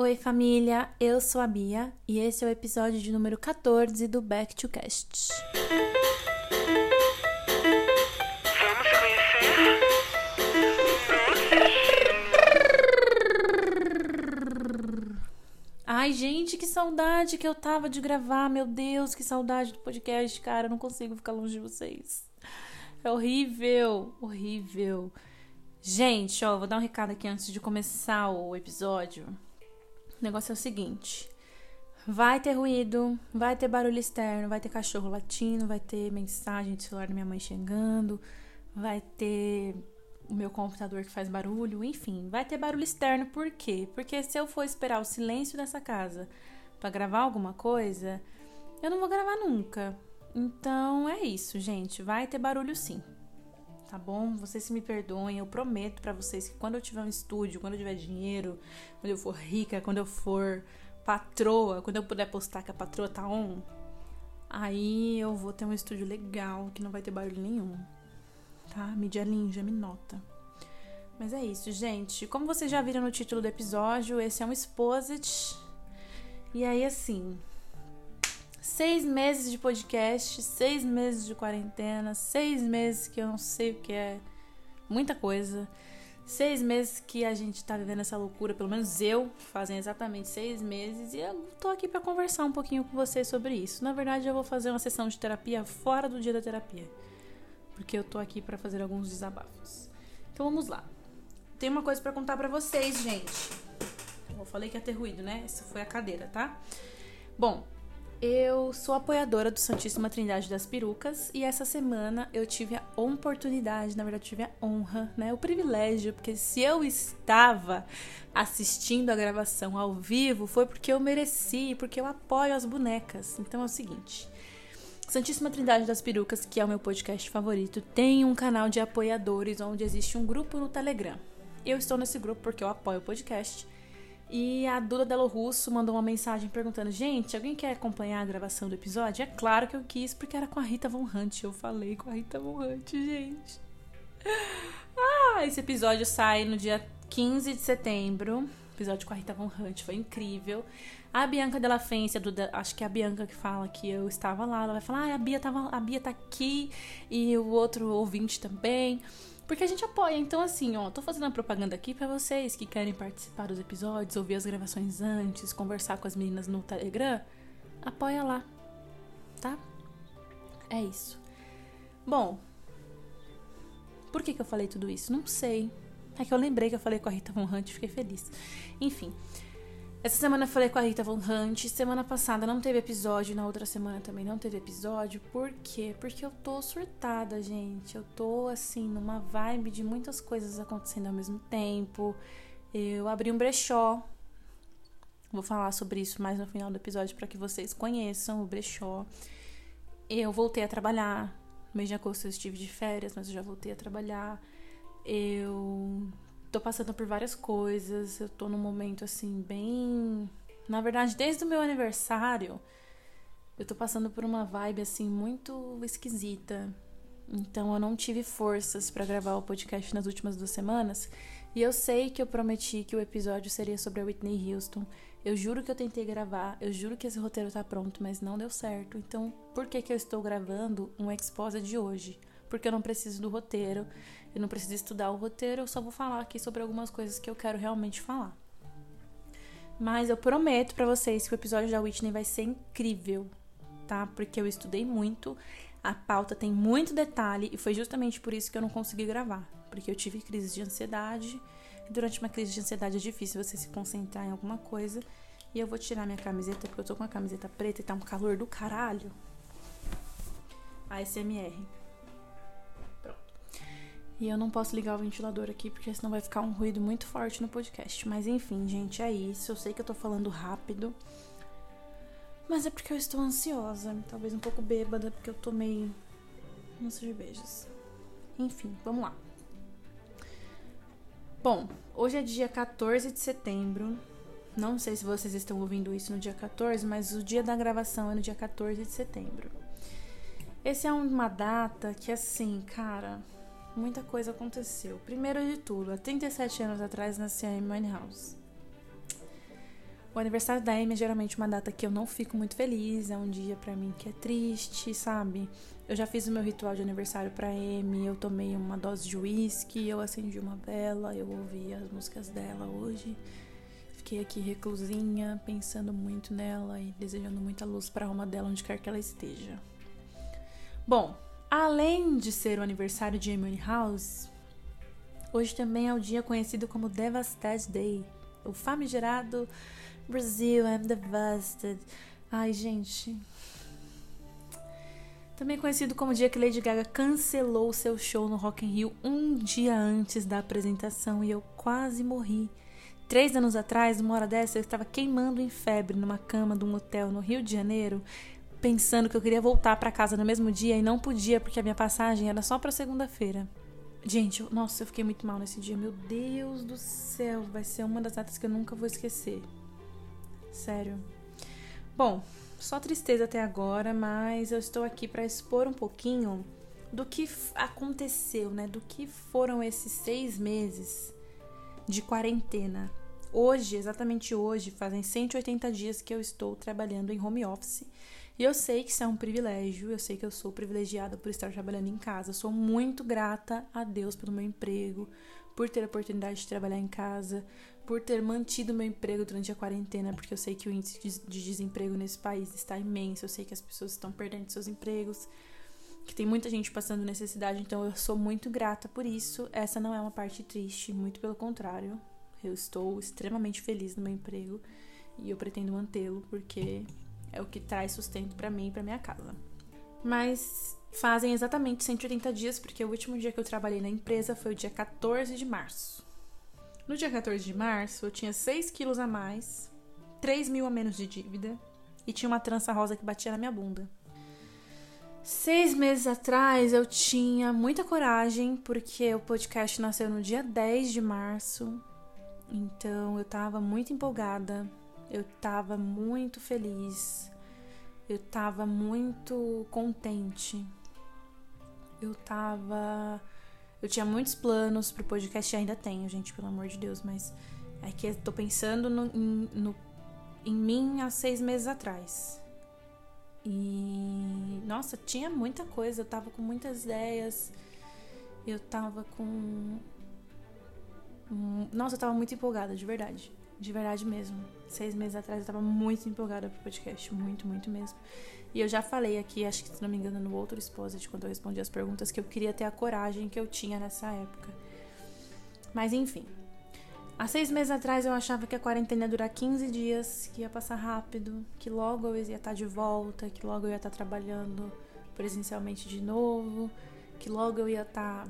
Oi, família! Eu sou a Bia e esse é o episódio de número 14 do Back to Cast. Vamos conhecer? Ai, gente, que saudade que eu tava de gravar. Meu Deus, que saudade do podcast, cara. Eu não consigo ficar longe de vocês. É horrível, horrível. Gente, ó, vou dar um recado aqui antes de começar o episódio. O negócio é o seguinte: vai ter ruído, vai ter barulho externo, vai ter cachorro latindo, vai ter mensagem de celular da minha mãe chegando, vai ter o meu computador que faz barulho, enfim, vai ter barulho externo. Por quê? Porque se eu for esperar o silêncio dessa casa para gravar alguma coisa, eu não vou gravar nunca. Então é isso, gente. Vai ter barulho sim. Tá bom? Vocês se me perdoem. Eu prometo para vocês que quando eu tiver um estúdio, quando eu tiver dinheiro, quando eu for rica, quando eu for patroa, quando eu puder postar que a patroa tá on, aí eu vou ter um estúdio legal que não vai ter barulho nenhum. Tá? Mídia Ninja, me nota. Mas é isso, gente. Como vocês já viram no título do episódio, esse é um Exposit. E aí, assim, seis meses de podcast, seis meses de quarentena, seis meses que eu não sei o que é, muita coisa. Seis meses que a gente tá vivendo essa loucura, pelo menos eu, fazem exatamente seis meses, e eu tô aqui para conversar um pouquinho com vocês sobre isso. Na verdade, eu vou fazer uma sessão de terapia fora do dia da terapia, porque eu tô aqui para fazer alguns desabafos. Então vamos lá. Tem uma coisa para contar para vocês, gente. Eu falei que ia ter ruído, né? Essa foi a cadeira, tá? Bom, eu sou apoiadora do Santíssima Trindade das Perucas e essa semana eu tive a oportunidade, na verdade, tive a honra, né, o privilégio, porque se eu estava assistindo a gravação ao vivo foi porque eu mereci, porque eu apoio as bonecas. Então é o seguinte, Santíssima Trindade das Perucas, que é o meu podcast favorito, tem um canal de apoiadores onde existe um grupo no Telegram. Eu estou nesse grupo porque eu apoio o podcast. E a Duda Delo Russo mandou uma mensagem perguntando: Gente, alguém quer acompanhar a gravação do episódio? É claro que eu quis, porque era com a Rita Von Hunt. Eu falei com a Rita Von Hunt, gente. Ah, esse episódio sai no dia 15 de setembro. Episódio com a Rita Von Hunt, foi incrível. A Bianca Della Fência, acho que é a Bianca que fala que eu estava lá, ela vai falar: ah, a Bia, tava, a Bia tá aqui e o outro ouvinte também. Porque a gente apoia. Então, assim, ó, tô fazendo a propaganda aqui para vocês que querem participar dos episódios, ouvir as gravações antes, conversar com as meninas no Telegram. Apoia lá, tá? É isso. Bom, por que, que eu falei tudo isso? Não sei. É que eu lembrei que eu falei com a Rita Von Hunt e fiquei feliz. Enfim. Essa semana falei com a Rita Von Hunt. Semana passada não teve episódio. Na outra semana também não teve episódio. Por quê? Porque eu tô surtada, gente. Eu tô, assim, numa vibe de muitas coisas acontecendo ao mesmo tempo. Eu abri um brechó. Vou falar sobre isso mais no final do episódio para que vocês conheçam o brechó. Eu voltei a trabalhar. No mês de agosto eu estive de férias, mas eu já voltei a trabalhar. Eu tô passando por várias coisas, eu tô num momento assim bem, na verdade, desde o meu aniversário, eu tô passando por uma vibe assim muito esquisita. Então eu não tive forças para gravar o podcast nas últimas duas semanas, e eu sei que eu prometi que o episódio seria sobre a Whitney Houston. Eu juro que eu tentei gravar, eu juro que esse roteiro tá pronto, mas não deu certo. Então, por que que eu estou gravando um exposa de hoje? Porque eu não preciso do roteiro eu não preciso estudar o roteiro, eu só vou falar aqui sobre algumas coisas que eu quero realmente falar. Mas eu prometo para vocês que o episódio da Whitney vai ser incrível, tá? Porque eu estudei muito, a pauta tem muito detalhe e foi justamente por isso que eu não consegui gravar, porque eu tive crise de ansiedade. E durante uma crise de ansiedade é difícil você se concentrar em alguma coisa. E eu vou tirar minha camiseta porque eu tô com a camiseta preta e tá um calor do caralho. ASMR. E eu não posso ligar o ventilador aqui porque senão vai ficar um ruído muito forte no podcast. Mas enfim, gente, é isso. Eu sei que eu tô falando rápido. Mas é porque eu estou ansiosa, talvez um pouco bêbada, porque eu tomei umas cervejas. Enfim, vamos lá. Bom, hoje é dia 14 de setembro. Não sei se vocês estão ouvindo isso no dia 14, mas o dia da gravação é no dia 14 de setembro. Essa é uma data que, assim, cara, muita coisa aconteceu. Primeiro de tudo, há 37 anos atrás nasceu a Amy Winehouse. O aniversário da Amy é geralmente uma data que eu não fico muito feliz, é um dia pra mim que é triste, sabe? Eu já fiz o meu ritual de aniversário pra Amy, eu tomei uma dose de uísque, eu acendi uma vela, eu ouvi as músicas dela hoje. Fiquei aqui reclusinha, pensando muito nela e desejando muita luz pra alma dela onde quer que ela esteja. Bom, além de ser o aniversário de Amy House, hoje também é o dia conhecido como Devastated Day, o famigerado Brasil, I'm devastated. Ai, gente. Também conhecido como o dia que Lady Gaga cancelou seu show no Rock in Rio um dia antes da apresentação e eu quase morri. Três anos atrás, uma hora dessa, eu estava queimando em febre numa cama de um hotel no Rio de Janeiro, pensando que eu queria voltar para casa no mesmo dia e não podia porque a minha passagem era só para segunda-feira. Gente, nossa, eu fiquei muito mal nesse dia. Meu Deus do céu, vai ser uma das datas que eu nunca vou esquecer. Sério. Bom, só tristeza até agora, mas eu estou aqui para expor um pouquinho do que aconteceu, né? Do que foram esses seis meses de quarentena. Hoje, exatamente hoje, fazem 180 dias que eu estou trabalhando em home office. E eu sei que isso é um privilégio, eu sei que eu sou privilegiada por estar trabalhando em casa. Sou muito grata a Deus pelo meu emprego, por ter a oportunidade de trabalhar em casa, por ter mantido meu emprego durante a quarentena, porque eu sei que o índice de desemprego nesse país está imenso, eu sei que as pessoas estão perdendo seus empregos, que tem muita gente passando necessidade, então eu sou muito grata por isso. Essa não é uma parte triste, muito pelo contrário. Eu estou extremamente feliz no meu emprego e eu pretendo mantê-lo porque é o que traz sustento para mim e para minha casa. Mas fazem exatamente 180 dias, porque o último dia que eu trabalhei na empresa foi o dia 14 de março. No dia 14 de março, eu tinha 6 quilos a mais, 3 mil a menos de dívida e tinha uma trança rosa que batia na minha bunda. Seis meses atrás eu tinha muita coragem, porque o podcast nasceu no dia 10 de março, então eu tava muito empolgada, eu tava muito feliz, eu tava muito contente, eu tava. Eu tinha muitos planos pro podcast, ainda tenho, gente, pelo amor de Deus, mas é que eu tô pensando no, em, no, em mim há seis meses atrás. E nossa, tinha muita coisa, eu tava com muitas ideias, eu tava com. Nossa, eu tava muito empolgada, de verdade. De verdade mesmo. Seis meses atrás eu tava muito empolgada pro podcast. Muito, muito mesmo. E eu já falei aqui, acho que se não me engano, no outro Exposit, quando eu respondi as perguntas, que eu queria ter a coragem que eu tinha nessa época. Mas enfim. Há seis meses atrás eu achava que a quarentena ia durar 15 dias, que ia passar rápido, que logo eu ia estar de volta, que logo eu ia estar trabalhando presencialmente de novo, que logo eu ia estar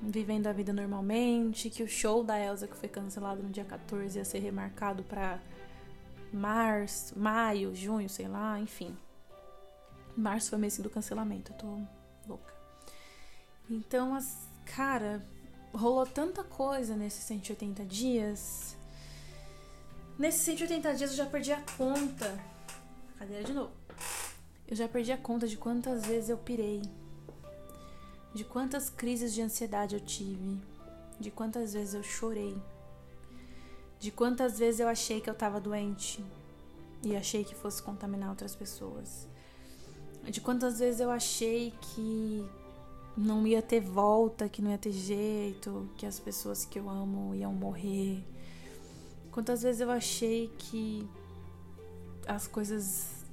vivendo a vida normalmente, que o show da Elsa que foi cancelado no dia 14 ia ser remarcado para março, maio, junho, sei lá, enfim. Março foi mês do cancelamento, eu tô louca. Então, as, cara, rolou tanta coisa nesses 180 dias. Nesses 180 dias eu já perdi a conta. Cadeira de novo. Eu já perdi a conta de quantas vezes eu pirei de quantas crises de ansiedade eu tive, de quantas vezes eu chorei, de quantas vezes eu achei que eu estava doente. E achei que fosse contaminar outras pessoas, de quantas vezes eu achei que não ia ter volta, que não ia ter jeito, que as pessoas que eu amo iam morrer. Quantas vezes eu achei que as coisas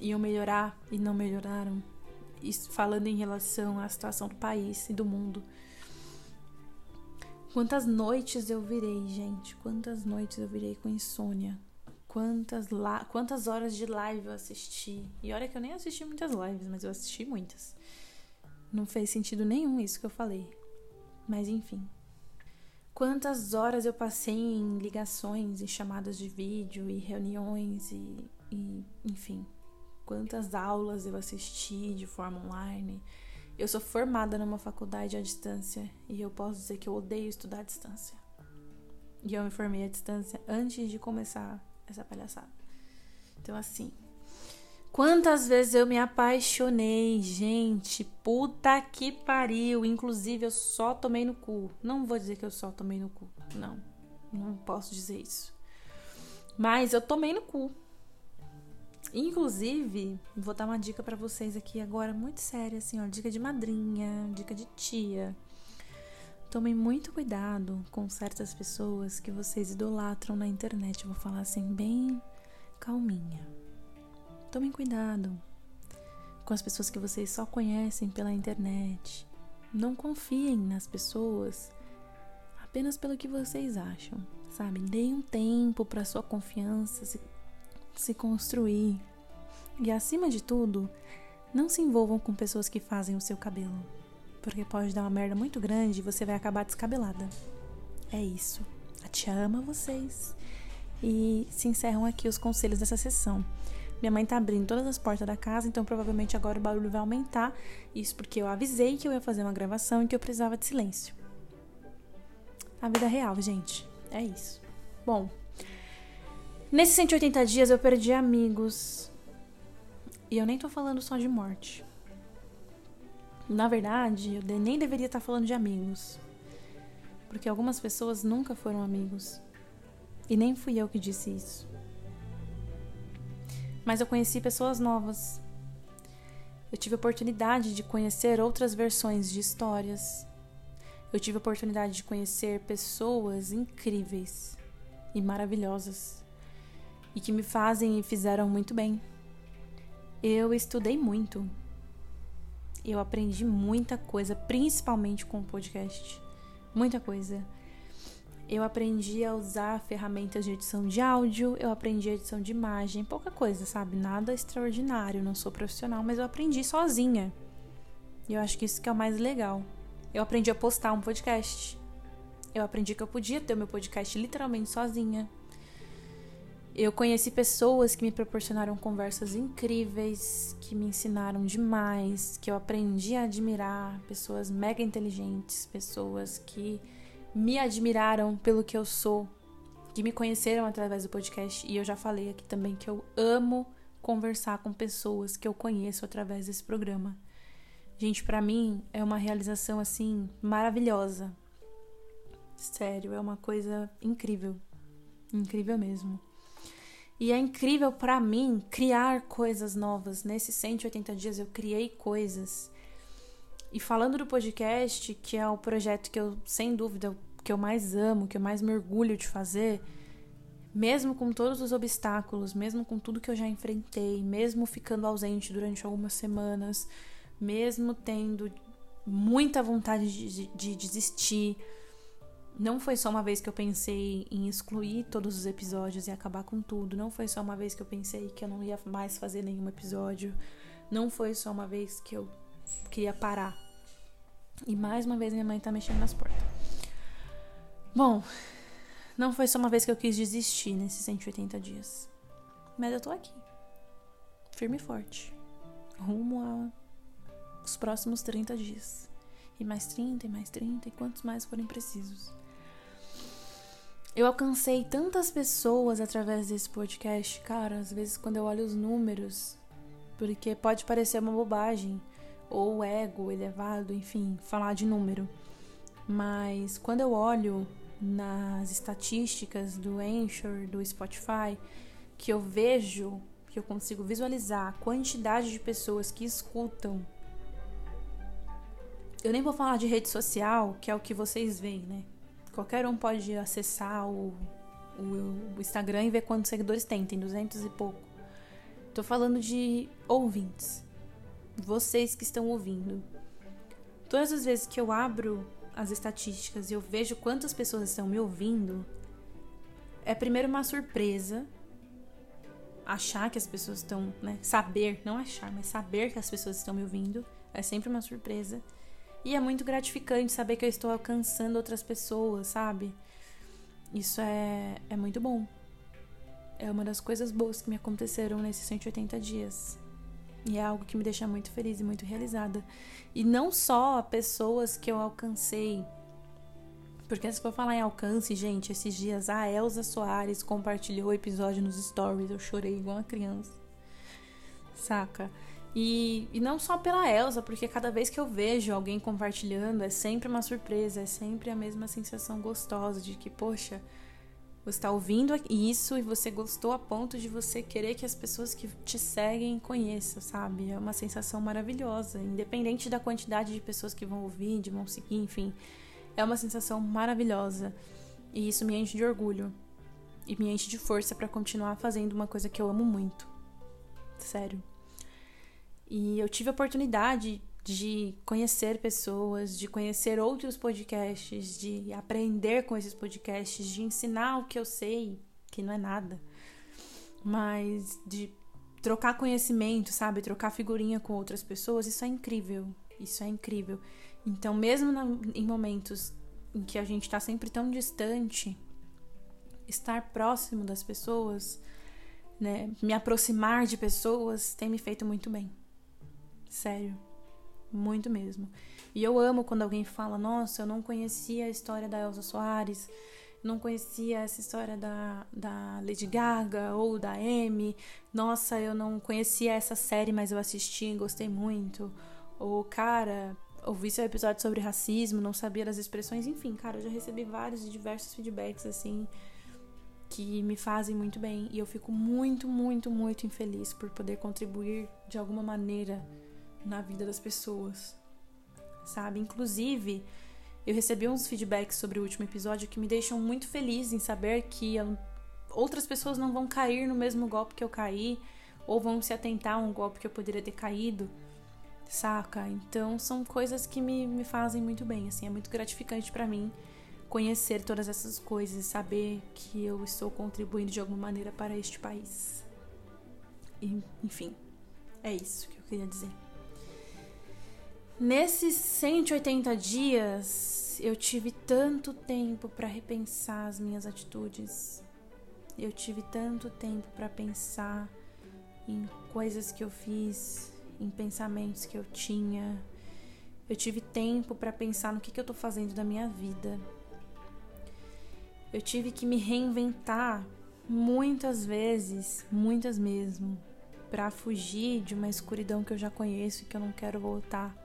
iam melhorar e não melhoraram falando em relação à situação do país e do mundo. Quantas noites eu virei, gente? Quantas noites eu virei com insônia? Quantas, la... Quantas horas de live eu assisti? E olha que eu nem assisti muitas lives, mas eu assisti muitas. Não fez sentido nenhum isso que eu falei. Mas enfim. Quantas horas eu passei em ligações e chamadas de vídeo e reuniões e, e enfim quantas aulas eu assisti de forma online. Eu sou formada numa faculdade à distância e eu posso dizer que eu odeio estudar à distância. E eu me formei à distância antes de começar essa palhaçada. Então, assim, quantas vezes eu me apaixonei, gente, puta que pariu. Inclusive, eu só tomei no cu. Não vou dizer que eu só tomei no cu, não, não posso dizer isso. Mas eu tomei no cu. Inclusive, vou dar uma dica para vocês aqui agora muito séria, assim, ó, dica de madrinha, dica de tia. Tomem muito cuidado com certas pessoas que vocês idolatram na internet. Eu vou falar assim, bem calminha. Tomem cuidado com as pessoas que vocês só conhecem pela internet. Não confiem nas pessoas apenas pelo que vocês acham, sabe? Deem um tempo para sua confiança se, se construir. E acima de tudo, não se envolvam com pessoas que fazem o seu cabelo, porque pode dar uma merda muito grande e você vai acabar descabelada. É isso. A tia ama vocês. E se encerram aqui os conselhos dessa sessão. Minha mãe tá abrindo todas as portas da casa, então provavelmente agora o barulho vai aumentar. Isso porque eu avisei que eu ia fazer uma gravação e que eu precisava de silêncio. A vida real, gente. É isso. Bom, nesses 180 dias eu perdi amigos. E eu nem tô falando só de morte. Na verdade, eu nem deveria estar falando de amigos. Porque algumas pessoas nunca foram amigos. E nem fui eu que disse isso mas eu conheci pessoas novas. Eu tive oportunidade de conhecer outras versões de histórias. Eu tive oportunidade de conhecer pessoas incríveis e maravilhosas e que me fazem e fizeram muito bem. Eu estudei muito. Eu aprendi muita coisa, principalmente com o podcast. Muita coisa. Eu aprendi a usar ferramentas de edição de áudio, eu aprendi a edição de imagem, pouca coisa, sabe? Nada extraordinário, não sou profissional, mas eu aprendi sozinha. E eu acho que isso que é o mais legal. Eu aprendi a postar um podcast. Eu aprendi que eu podia ter o meu podcast literalmente sozinha. Eu conheci pessoas que me proporcionaram conversas incríveis, que me ensinaram demais, que eu aprendi a admirar, pessoas mega inteligentes, pessoas que me admiraram pelo que eu sou, que me conheceram através do podcast. E eu já falei aqui também que eu amo conversar com pessoas que eu conheço através desse programa. Gente, para mim é uma realização assim maravilhosa. Sério, é uma coisa incrível. Incrível mesmo. E é incrível para mim criar coisas novas. Nesses 180 dias eu criei coisas. E falando do podcast, que é o projeto que eu, sem dúvida, que eu mais amo, que eu mais mergulho de fazer, mesmo com todos os obstáculos, mesmo com tudo que eu já enfrentei, mesmo ficando ausente durante algumas semanas, mesmo tendo muita vontade de, de desistir. Não foi só uma vez que eu pensei em excluir todos os episódios e acabar com tudo. Não foi só uma vez que eu pensei que eu não ia mais fazer nenhum episódio. Não foi só uma vez que eu queria parar. E mais uma vez minha mãe tá mexendo nas portas. Bom, não foi só uma vez que eu quis desistir nesses 180 dias. Mas eu tô aqui. Firme e forte. Rumo aos próximos 30 dias. E mais 30, e mais 30, e quantos mais forem precisos. Eu alcancei tantas pessoas através desse podcast, cara. Às vezes, quando eu olho os números, porque pode parecer uma bobagem, ou ego elevado, enfim, falar de número. Mas quando eu olho nas estatísticas do Anchor, do Spotify, que eu vejo, que eu consigo visualizar a quantidade de pessoas que escutam. Eu nem vou falar de rede social, que é o que vocês veem, né? Qualquer um pode acessar o, o, o Instagram e ver quantos seguidores tem, tem 200 e pouco. Tô falando de ouvintes. Vocês que estão ouvindo. Todas as vezes que eu abro as estatísticas e eu vejo quantas pessoas estão me ouvindo, é primeiro uma surpresa achar que as pessoas estão, né, saber, não achar, mas saber que as pessoas estão me ouvindo, é sempre uma surpresa. E é muito gratificante saber que eu estou alcançando outras pessoas, sabe? Isso é, é muito bom. É uma das coisas boas que me aconteceram nesses 180 dias. E é algo que me deixa muito feliz e muito realizada. E não só pessoas que eu alcancei. Porque se for falar em alcance, gente, esses dias a Elza Soares compartilhou o episódio nos stories. Eu chorei igual uma criança. Saca? E, e não só pela Elsa, porque cada vez que eu vejo alguém compartilhando é sempre uma surpresa, é sempre a mesma sensação gostosa de que, poxa, Você está ouvindo isso e você gostou a ponto de você querer que as pessoas que te seguem conheçam, sabe? É uma sensação maravilhosa, independente da quantidade de pessoas que vão ouvir, de vão seguir, enfim. É uma sensação maravilhosa. E isso me enche de orgulho. E me enche de força para continuar fazendo uma coisa que eu amo muito. Sério. E eu tive a oportunidade de conhecer pessoas, de conhecer outros podcasts, de aprender com esses podcasts, de ensinar o que eu sei, que não é nada, mas de trocar conhecimento, sabe? Trocar figurinha com outras pessoas, isso é incrível. Isso é incrível. Então, mesmo na, em momentos em que a gente está sempre tão distante, estar próximo das pessoas, né, me aproximar de pessoas, tem me feito muito bem. Sério. Muito mesmo. E eu amo quando alguém fala: Nossa, eu não conhecia a história da Elsa Soares, não conhecia essa história da, da Lady Gaga ou da Amy. Nossa, eu não conhecia essa série, mas eu assisti e gostei muito. Ou, cara, ouvi seu episódio sobre racismo, não sabia das expressões. Enfim, cara, eu já recebi vários e diversos feedbacks assim que me fazem muito bem. E eu fico muito, muito, muito infeliz por poder contribuir de alguma maneira na vida das pessoas, sabe? Inclusive, eu recebi uns feedbacks sobre o último episódio que me deixam muito feliz em saber que outras pessoas não vão cair no mesmo golpe que eu caí ou vão se atentar a um golpe que eu poderia ter caído, saca? Então são coisas que me, me fazem muito bem, assim, é muito gratificante para mim conhecer todas essas coisas e saber que eu estou contribuindo de alguma maneira para este país. E, enfim, é isso que eu queria dizer. Nesses 180 dias, eu tive tanto tempo para repensar as minhas atitudes. Eu tive tanto tempo para pensar em coisas que eu fiz, em pensamentos que eu tinha. Eu tive tempo para pensar no que, que eu tô fazendo da minha vida. Eu tive que me reinventar muitas vezes, muitas mesmo, para fugir de uma escuridão que eu já conheço e que eu não quero voltar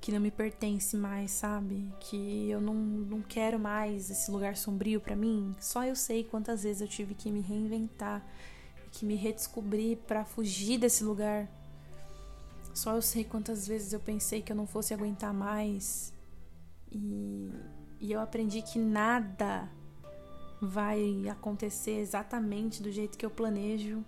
que não me pertence mais, sabe? Que eu não, não quero mais esse lugar sombrio para mim. Só eu sei quantas vezes eu tive que me reinventar, que me redescobrir para fugir desse lugar. Só eu sei quantas vezes eu pensei que eu não fosse aguentar mais. E, e eu aprendi que nada vai acontecer exatamente do jeito que eu planejo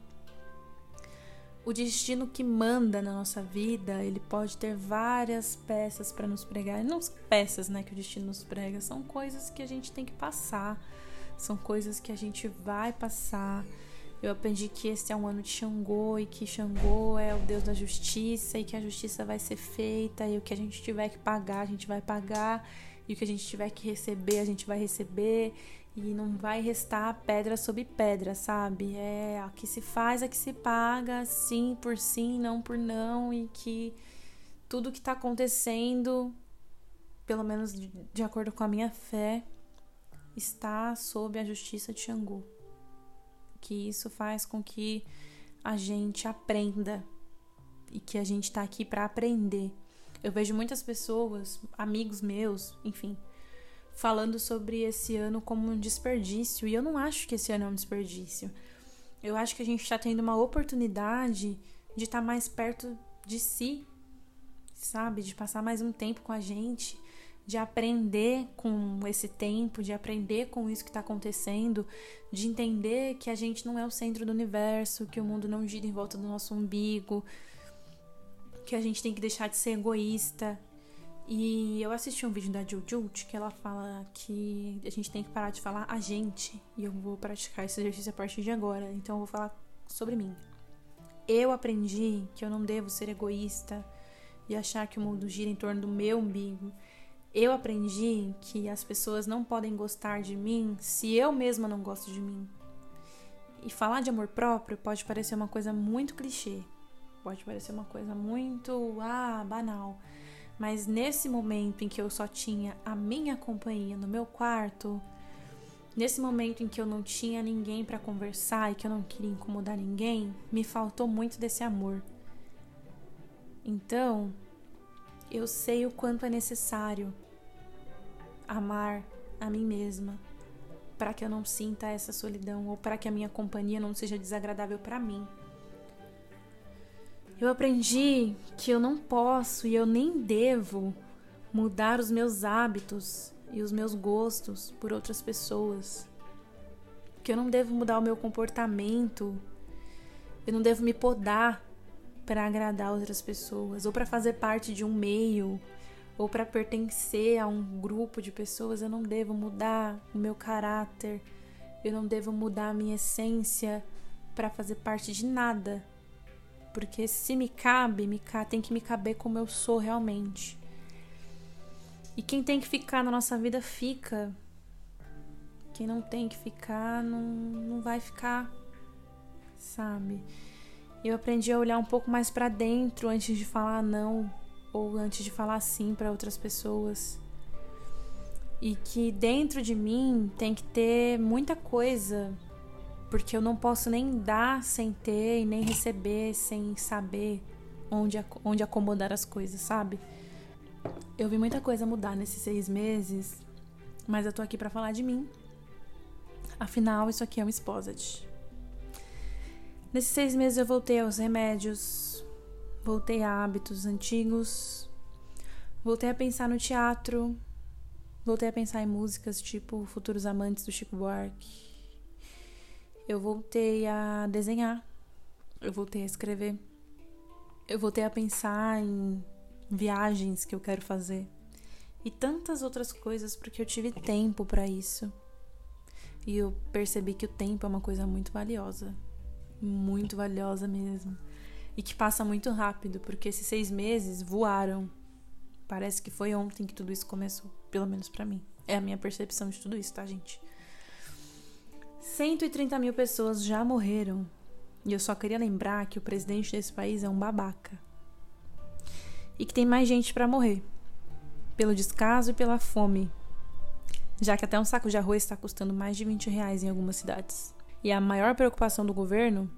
o destino que manda na nossa vida, ele pode ter várias peças para nos pregar. não peças, né, que o destino nos prega, são coisas que a gente tem que passar, são coisas que a gente vai passar. Eu aprendi que esse é um ano de Xangô e que Xangô é o deus da justiça e que a justiça vai ser feita e o que a gente tiver que pagar, a gente vai pagar e o que a gente tiver que receber, a gente vai receber e não vai restar pedra sobre pedra, sabe? É a que se faz, a que se paga, sim por sim, não por não, e que tudo que tá acontecendo, pelo menos de, de acordo com a minha fé, está sob a justiça de Xangô. Que isso faz com que a gente aprenda e que a gente tá aqui para aprender. Eu vejo muitas pessoas, amigos meus, enfim, falando sobre esse ano como um desperdício. E eu não acho que esse ano é um desperdício. Eu acho que a gente está tendo uma oportunidade de estar tá mais perto de si, sabe? De passar mais um tempo com a gente, de aprender com esse tempo, de aprender com isso que está acontecendo, de entender que a gente não é o centro do universo, que o mundo não gira em volta do nosso umbigo, que a gente tem que deixar de ser egoísta, e eu assisti um vídeo da Jujut que ela fala que a gente tem que parar de falar a gente. E eu vou praticar esse exercício a partir de agora. Então eu vou falar sobre mim. Eu aprendi que eu não devo ser egoísta e achar que o mundo gira em torno do meu umbigo. Eu aprendi que as pessoas não podem gostar de mim se eu mesma não gosto de mim. E falar de amor próprio pode parecer uma coisa muito clichê. Pode parecer uma coisa muito, ah, banal. Mas nesse momento em que eu só tinha a minha companhia no meu quarto, nesse momento em que eu não tinha ninguém para conversar e que eu não queria incomodar ninguém, me faltou muito desse amor. Então, eu sei o quanto é necessário amar a mim mesma para que eu não sinta essa solidão ou para que a minha companhia não seja desagradável para mim. Eu aprendi que eu não posso e eu nem devo mudar os meus hábitos e os meus gostos por outras pessoas. Que eu não devo mudar o meu comportamento. Eu não devo me podar para agradar outras pessoas ou para fazer parte de um meio ou para pertencer a um grupo de pessoas. Eu não devo mudar o meu caráter. Eu não devo mudar a minha essência para fazer parte de nada. Porque se me cabe, me tem que me caber como eu sou realmente. E quem tem que ficar na nossa vida fica. Quem não tem que ficar não, não vai ficar, sabe? Eu aprendi a olhar um pouco mais para dentro antes de falar não ou antes de falar sim para outras pessoas. E que dentro de mim tem que ter muita coisa, porque eu não posso nem dar sem ter e nem receber sem saber onde, onde acomodar as coisas, sabe? Eu vi muita coisa mudar nesses seis meses, mas eu tô aqui para falar de mim. Afinal, isso aqui é um Exposit. Nesses seis meses eu voltei aos remédios, voltei a hábitos antigos, voltei a pensar no teatro, voltei a pensar em músicas tipo Futuros Amantes do Chico Buarque. Eu voltei a desenhar, eu voltei a escrever, eu voltei a pensar em viagens que eu quero fazer e tantas outras coisas porque eu tive tempo para isso. E eu percebi que o tempo é uma coisa muito valiosa, muito valiosa mesmo, e que passa muito rápido porque esses seis meses voaram. Parece que foi ontem que tudo isso começou, pelo menos para mim. É a minha percepção de tudo isso, tá, gente? 130 mil pessoas já morreram. E eu só queria lembrar que o presidente desse país é um babaca e que tem mais gente para morrer pelo descaso e pela fome, já que até um saco de arroz está custando mais de 20 reais em algumas cidades. E a maior preocupação do governo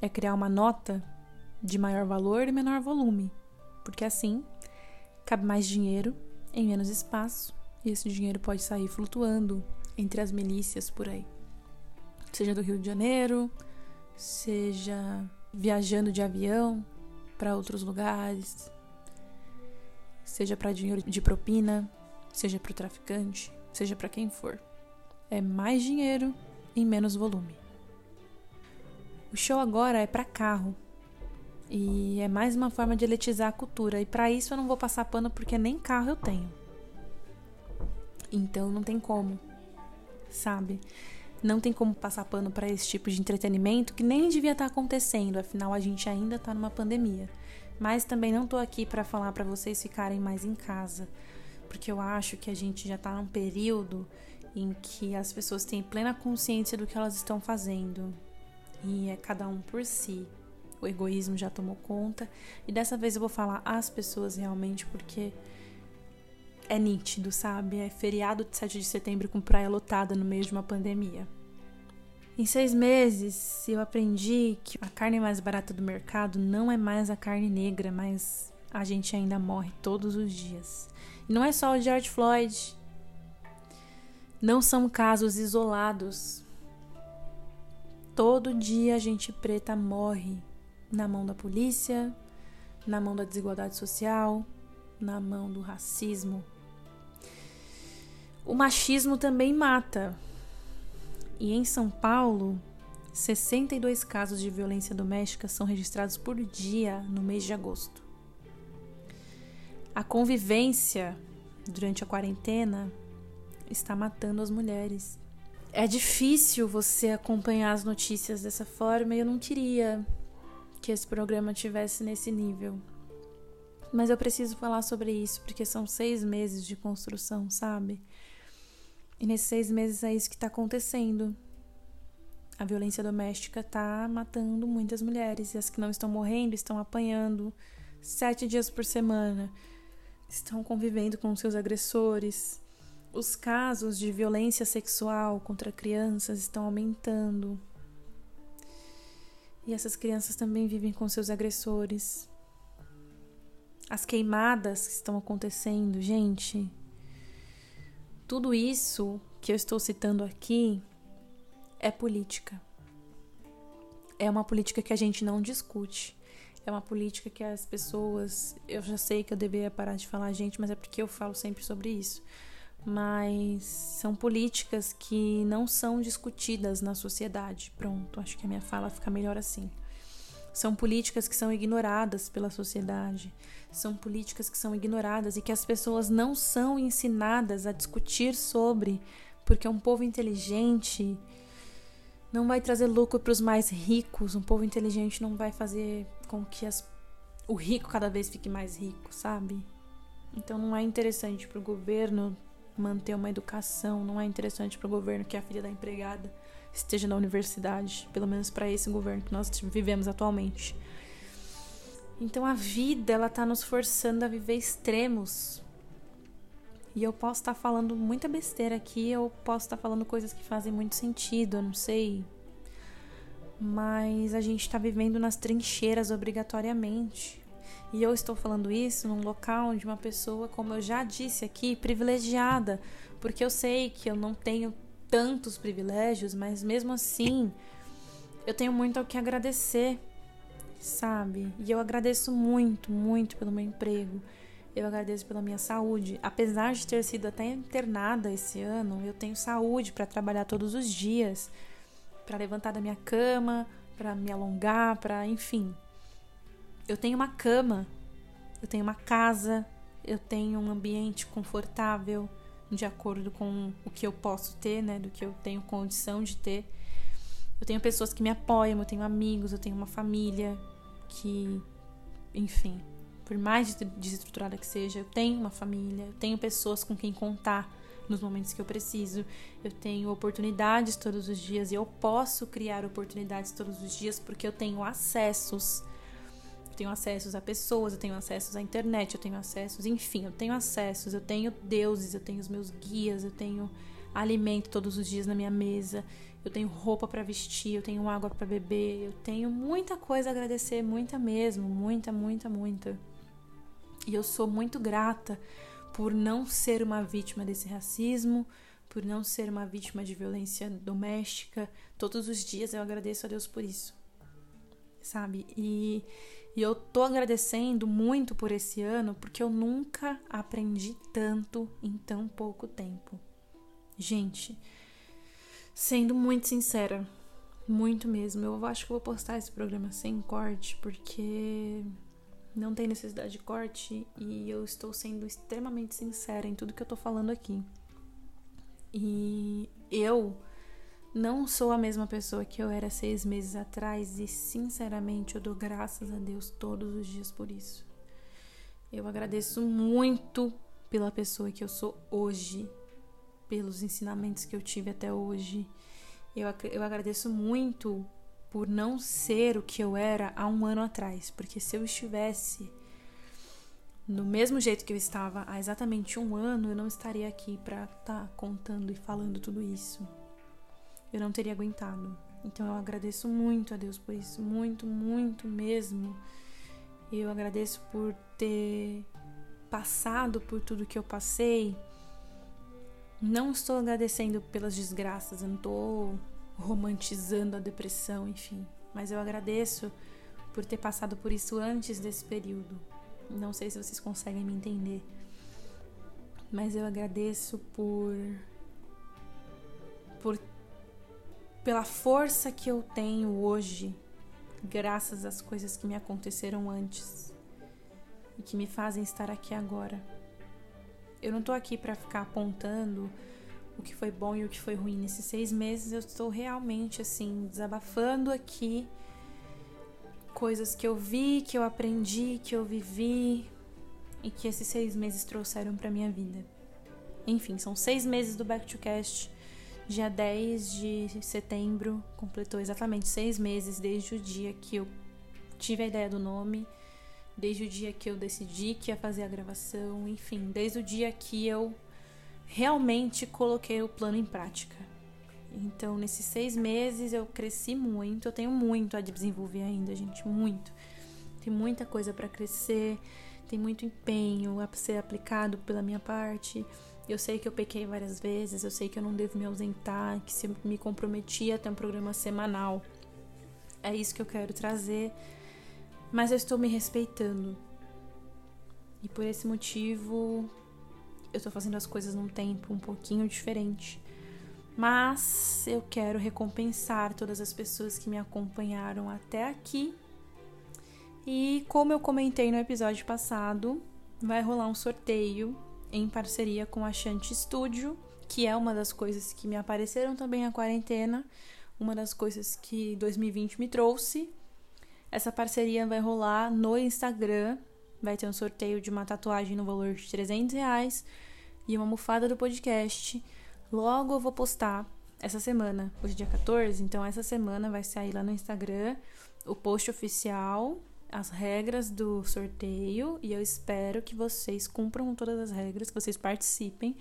é criar uma nota de maior valor e menor volume, porque assim cabe mais dinheiro em menos espaço e esse dinheiro pode sair flutuando entre as milícias por aí. Seja do Rio de Janeiro, seja viajando de avião para outros lugares, seja para dinheiro de propina, seja para o traficante, seja para quem for. É mais dinheiro em menos volume. O show agora é para carro. E é mais uma forma de eletizar a cultura. E para isso eu não vou passar pano porque nem carro eu tenho. Então não tem como, sabe? Não tem como passar pano para esse tipo de entretenimento que nem devia estar tá acontecendo, afinal a gente ainda está numa pandemia. Mas também não tô aqui para falar para vocês ficarem mais em casa, porque eu acho que a gente já tá num período em que as pessoas têm plena consciência do que elas estão fazendo. E é cada um por si. O egoísmo já tomou conta. E dessa vez eu vou falar as pessoas realmente, porque é nítido, sabe? É feriado de 7 de setembro com praia lotada no meio de uma pandemia. Em seis meses, eu aprendi que a carne mais barata do mercado não é mais a carne negra, mas a gente ainda morre todos os dias. E não é só o George Floyd. Não são casos isolados. Todo dia a gente preta morre na mão da polícia, na mão da desigualdade social, na mão do racismo. O machismo também mata. E em São Paulo, 62 casos de violência doméstica são registrados por dia no mês de agosto. A convivência durante a quarentena está matando as mulheres. É difícil você acompanhar as notícias dessa forma e eu não queria que esse programa tivesse nesse nível. Mas eu preciso falar sobre isso porque são seis meses de construção, sabe? E nesses seis meses é isso que está acontecendo. A violência doméstica está matando muitas mulheres e as que não estão morrendo estão apanhando sete dias por semana, estão convivendo com seus agressores. Os casos de violência sexual contra crianças estão aumentando. E essas crianças também vivem com seus agressores. As queimadas que estão acontecendo, gente, tudo isso que eu estou citando aqui é política. É uma política que a gente não discute. É uma política que as pessoas. Eu já sei que eu deveria parar de falar, gente, mas é porque eu falo sempre sobre isso. Mas são políticas que não são discutidas na sociedade. Pronto, acho que a minha fala fica melhor assim. São políticas que são ignoradas pela sociedade. São políticas que são ignoradas e que as pessoas não são ensinadas a discutir sobre, porque um povo inteligente não vai trazer lucro para os mais ricos. Um povo inteligente não vai fazer com que as, o rico cada vez fique mais rico, sabe? Então não é interessante para o governo manter uma educação, não é interessante para o governo que a filha da empregada esteja na universidade, pelo menos para esse governo que nós vivemos atualmente. Então a vida ela tá nos forçando a viver extremos. E eu posso estar tá falando muita besteira aqui, eu posso estar tá falando coisas que fazem muito sentido, eu não sei. Mas a gente está vivendo nas trincheiras obrigatoriamente. E eu estou falando isso num local de uma pessoa, como eu já disse aqui, privilegiada, porque eu sei que eu não tenho tantos privilégios, mas mesmo assim eu tenho muito ao que agradecer, sabe? E eu agradeço muito, muito pelo meu emprego. Eu agradeço pela minha saúde. Apesar de ter sido até internada esse ano, eu tenho saúde para trabalhar todos os dias, para levantar da minha cama, para me alongar, para, enfim. Eu tenho uma cama, eu tenho uma casa, eu tenho um ambiente confortável, de acordo com o que eu posso ter, né, do que eu tenho condição de ter. Eu tenho pessoas que me apoiam, eu tenho amigos, eu tenho uma família que, enfim, por mais desestruturada que seja, eu tenho uma família, eu tenho pessoas com quem contar nos momentos que eu preciso. Eu tenho oportunidades todos os dias e eu posso criar oportunidades todos os dias porque eu tenho acessos tenho acessos a pessoas, eu tenho acessos à internet, eu tenho acessos, enfim, eu tenho acessos, eu tenho deuses, eu tenho os meus guias, eu tenho alimento todos os dias na minha mesa, eu tenho roupa para vestir, eu tenho água para beber, eu tenho muita coisa a agradecer, muita mesmo, muita, muita, muita. E eu sou muito grata por não ser uma vítima desse racismo, por não ser uma vítima de violência doméstica. Todos os dias eu agradeço a Deus por isso. Sabe? E e eu tô agradecendo muito por esse ano porque eu nunca aprendi tanto em tão pouco tempo. Gente, sendo muito sincera, muito mesmo, eu acho que vou postar esse programa sem corte porque não tem necessidade de corte e eu estou sendo extremamente sincera em tudo que eu tô falando aqui. E eu não sou a mesma pessoa que eu era seis meses atrás e, sinceramente, eu dou graças a Deus todos os dias por isso. Eu agradeço muito pela pessoa que eu sou hoje, pelos ensinamentos que eu tive até hoje. Eu, eu agradeço muito por não ser o que eu era há um ano atrás, porque se eu estivesse no mesmo jeito que eu estava há exatamente um ano, eu não estaria aqui para estar tá contando e falando tudo isso eu não teria aguentado. Então eu agradeço muito a Deus por isso, muito, muito mesmo. Eu agradeço por ter passado por tudo que eu passei. Não estou agradecendo pelas desgraças, eu não estou romantizando a depressão, enfim. Mas eu agradeço por ter passado por isso antes desse período. Não sei se vocês conseguem me entender. Mas eu agradeço por por pela força que eu tenho hoje, graças às coisas que me aconteceram antes e que me fazem estar aqui agora. Eu não tô aqui para ficar apontando o que foi bom e o que foi ruim nesses seis meses. Eu estou realmente assim desabafando aqui coisas que eu vi, que eu aprendi, que eu vivi e que esses seis meses trouxeram para minha vida. Enfim, são seis meses do Back to Cast Dia 10 de setembro completou exatamente seis meses desde o dia que eu tive a ideia do nome, desde o dia que eu decidi que ia fazer a gravação, enfim, desde o dia que eu realmente coloquei o plano em prática. Então, nesses seis meses eu cresci muito, eu tenho muito a desenvolver ainda, gente, muito. Tem muita coisa para crescer, tem muito empenho a ser aplicado pela minha parte Eu sei que eu pequei várias vezes, eu sei que eu não devo me ausentar, que se me comprometi a ter um programa semanal, é isso que eu quero trazer. Mas eu estou me respeitando. E por esse motivo, eu estou fazendo as coisas num tempo um pouquinho diferente. Mas eu quero recompensar todas as pessoas que me acompanharam até aqui. E como eu comentei no episódio passado, vai rolar um sorteio em parceria com a Shanti Studio, que é uma das coisas que me apareceram também na quarentena, uma das coisas que 2020 me trouxe. Essa parceria vai rolar no Instagram, vai ter um sorteio de uma tatuagem no valor de 300 reais e uma almofada do podcast. Logo eu vou postar essa semana, hoje é dia 14, então essa semana vai sair lá no Instagram o post oficial as regras do sorteio e eu espero que vocês cumpram todas as regras, que vocês participem,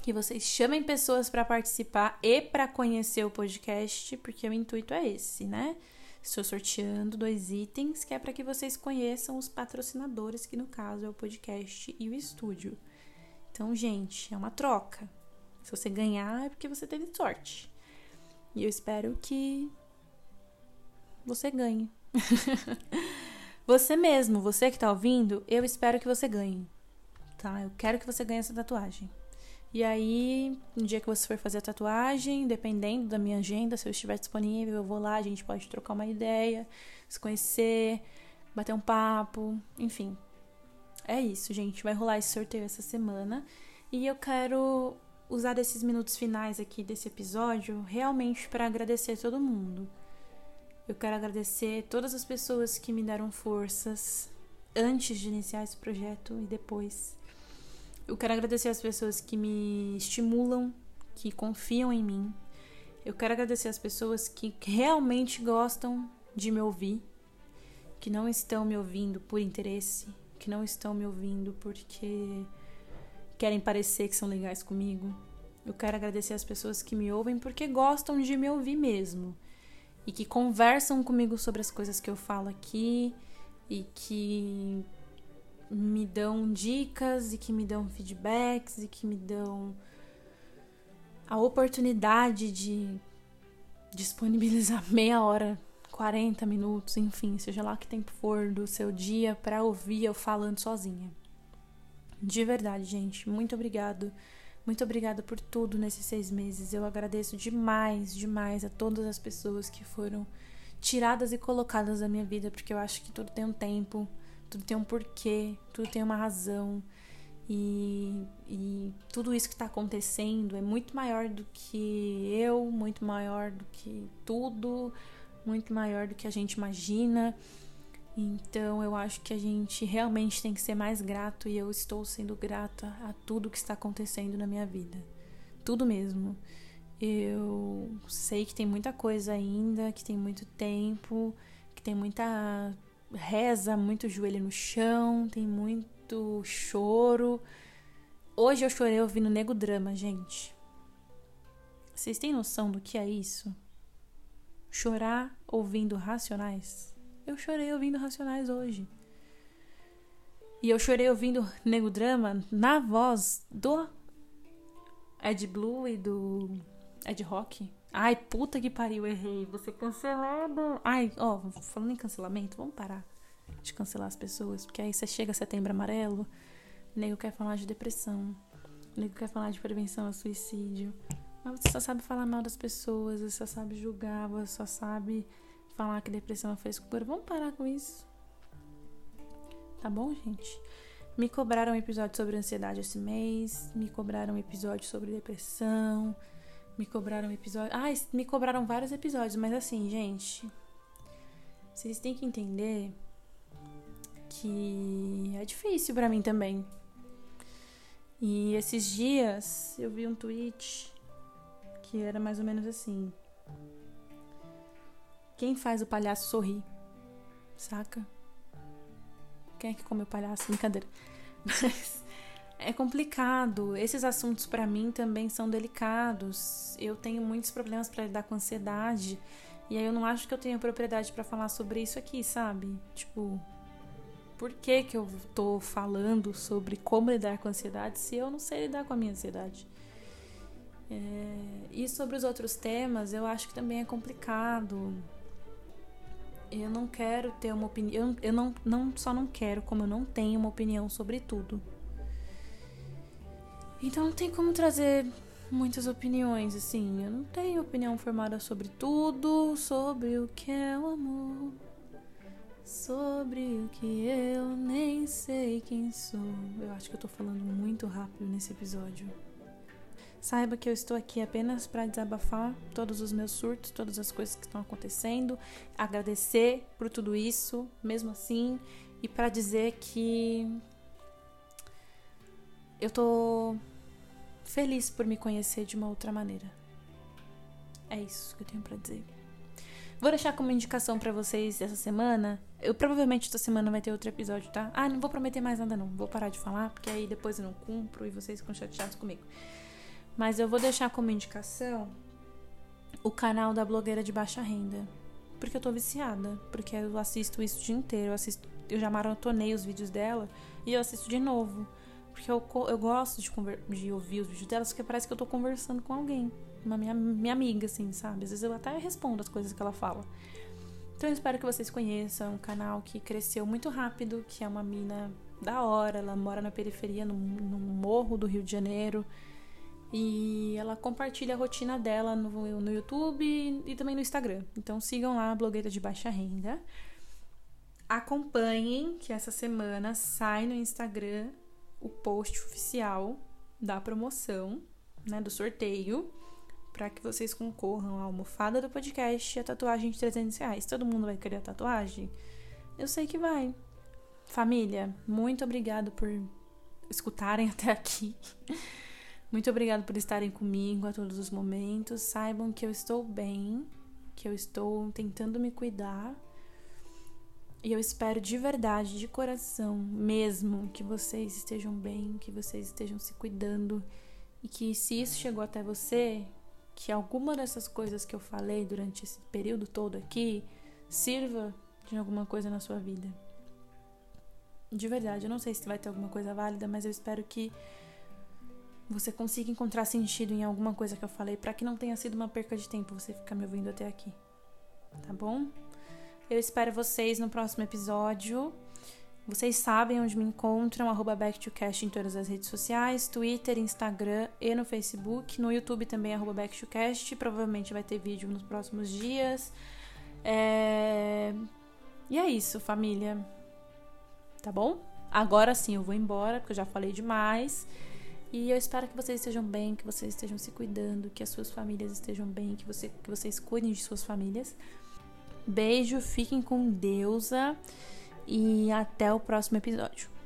que vocês chamem pessoas para participar e para conhecer o podcast, porque o intuito é esse, né? Estou sorteando dois itens que é para que vocês conheçam os patrocinadores, que no caso é o podcast e o estúdio. Então, gente, é uma troca. Se você ganhar é porque você teve sorte. E eu espero que você ganhe. você mesmo, você que tá ouvindo, eu espero que você ganhe. Tá? Eu quero que você ganhe essa tatuagem. E aí, no dia que você for fazer a tatuagem, dependendo da minha agenda, se eu estiver disponível, eu vou lá, a gente pode trocar uma ideia, se conhecer, bater um papo, enfim. É isso, gente. Vai rolar esse sorteio essa semana. E eu quero usar desses minutos finais aqui desse episódio realmente para agradecer todo mundo. Eu quero agradecer todas as pessoas que me deram forças antes de iniciar esse projeto e depois. Eu quero agradecer as pessoas que me estimulam, que confiam em mim. Eu quero agradecer as pessoas que realmente gostam de me ouvir, que não estão me ouvindo por interesse, que não estão me ouvindo porque querem parecer que são legais comigo. Eu quero agradecer as pessoas que me ouvem porque gostam de me ouvir mesmo e que conversam comigo sobre as coisas que eu falo aqui e que me dão dicas e que me dão feedbacks e que me dão a oportunidade de disponibilizar meia hora, 40 minutos, enfim, seja lá que tempo for do seu dia para ouvir eu falando sozinha. De verdade, gente, muito obrigado muito obrigada por tudo nesses seis meses. Eu agradeço demais, demais a todas as pessoas que foram tiradas e colocadas da minha vida, porque eu acho que tudo tem um tempo, tudo tem um porquê, tudo tem uma razão. E, e tudo isso que está acontecendo é muito maior do que eu, muito maior do que tudo, muito maior do que a gente imagina. Então eu acho que a gente realmente tem que ser mais grato e eu estou sendo grata a tudo que está acontecendo na minha vida. Tudo mesmo. Eu sei que tem muita coisa ainda, que tem muito tempo, que tem muita reza, muito joelho no chão, tem muito choro. Hoje eu chorei ouvindo Nego Drama, gente. Vocês têm noção do que é isso? Chorar ouvindo Racionais? Eu chorei ouvindo Racionais hoje. E eu chorei ouvindo Nego Drama na voz do Ed Blue e do Ed Rock. Ai, puta que pariu, errei. Você cancelado. Ai, ó, falando em cancelamento, vamos parar de cancelar as pessoas. Porque aí você chega setembro amarelo, nego quer falar de depressão. Nego quer falar de prevenção ao suicídio. Mas você só sabe falar mal das pessoas, você só sabe julgar, você só sabe falar que depressão é frescura. Vamos parar com isso. Tá bom, gente? Me cobraram um episódio sobre ansiedade esse mês. Me cobraram um episódio sobre depressão. Me cobraram um episódio. Ah, me cobraram vários episódios, mas assim, gente. Vocês têm que entender que é difícil para mim também. E esses dias eu vi um tweet que era mais ou menos assim. Quem faz o palhaço sorrir? Saca? Quem é que come o palhaço? Brincadeira. Mas é complicado. Esses assuntos para mim também são delicados. Eu tenho muitos problemas para lidar com ansiedade. E aí eu não acho que eu tenho propriedade para falar sobre isso aqui, sabe? Tipo, por que, que eu tô falando sobre como lidar com ansiedade se eu não sei lidar com a minha ansiedade. É, e sobre os outros temas, eu acho que também é complicado. Eu não quero ter uma opinião. Eu não, não só não quero, como eu não tenho uma opinião sobre tudo. Então não tem como trazer muitas opiniões, assim. Eu não tenho opinião formada sobre tudo, sobre o que é o amor, sobre o que eu nem sei quem sou. Eu acho que eu tô falando muito rápido nesse episódio. Saiba que eu estou aqui apenas para desabafar todos os meus surtos, todas as coisas que estão acontecendo, agradecer por tudo isso, mesmo assim, e para dizer que eu tô feliz por me conhecer de uma outra maneira. É isso que eu tenho para dizer. Vou deixar como indicação para vocês essa semana. Eu provavelmente essa semana vai ter outro episódio, tá? Ah, não vou prometer mais nada não. Vou parar de falar, porque aí depois eu não cumpro e vocês ficam chateados comigo. Mas eu vou deixar como indicação o canal da blogueira de baixa renda. Porque eu tô viciada. Porque eu assisto isso o dia inteiro. Eu, assisto, eu já maratonei os vídeos dela e eu assisto de novo. Porque eu, eu gosto de, de ouvir os vídeos dela, porque parece que eu tô conversando com alguém. Uma minha, minha amiga, assim, sabe? Às vezes eu até respondo as coisas que ela fala. Então eu espero que vocês conheçam. um canal que cresceu muito rápido, que é uma mina da hora. Ela mora na periferia, no, no morro do Rio de Janeiro. E ela compartilha a rotina dela no, no YouTube e, e também no Instagram. Então sigam lá a blogueira de baixa renda. Acompanhem que essa semana sai no Instagram o post oficial da promoção, né, do sorteio, para que vocês concorram à almofada do podcast e a tatuagem de 300 reais. Todo mundo vai querer a tatuagem? Eu sei que vai. Família, muito obrigado por escutarem até aqui. Muito obrigado por estarem comigo a todos os momentos. Saibam que eu estou bem, que eu estou tentando me cuidar. E eu espero de verdade, de coração mesmo, que vocês estejam bem, que vocês estejam se cuidando e que se isso chegou até você, que alguma dessas coisas que eu falei durante esse período todo aqui sirva de alguma coisa na sua vida. De verdade, eu não sei se vai ter alguma coisa válida, mas eu espero que você consiga encontrar sentido em alguma coisa que eu falei para que não tenha sido uma perca de tempo você ficar me ouvindo até aqui. Tá bom? Eu espero vocês no próximo episódio. Vocês sabem onde me encontram, arroba backtocast em todas as redes sociais, Twitter, Instagram e no Facebook. No YouTube também, arroba backtocast. Provavelmente vai ter vídeo nos próximos dias. É... E é isso, família. Tá bom? Agora sim eu vou embora, porque eu já falei demais. E eu espero que vocês estejam bem, que vocês estejam se cuidando, que as suas famílias estejam bem, que, você, que vocês cuidem de suas famílias. Beijo, fiquem com Deusa e até o próximo episódio.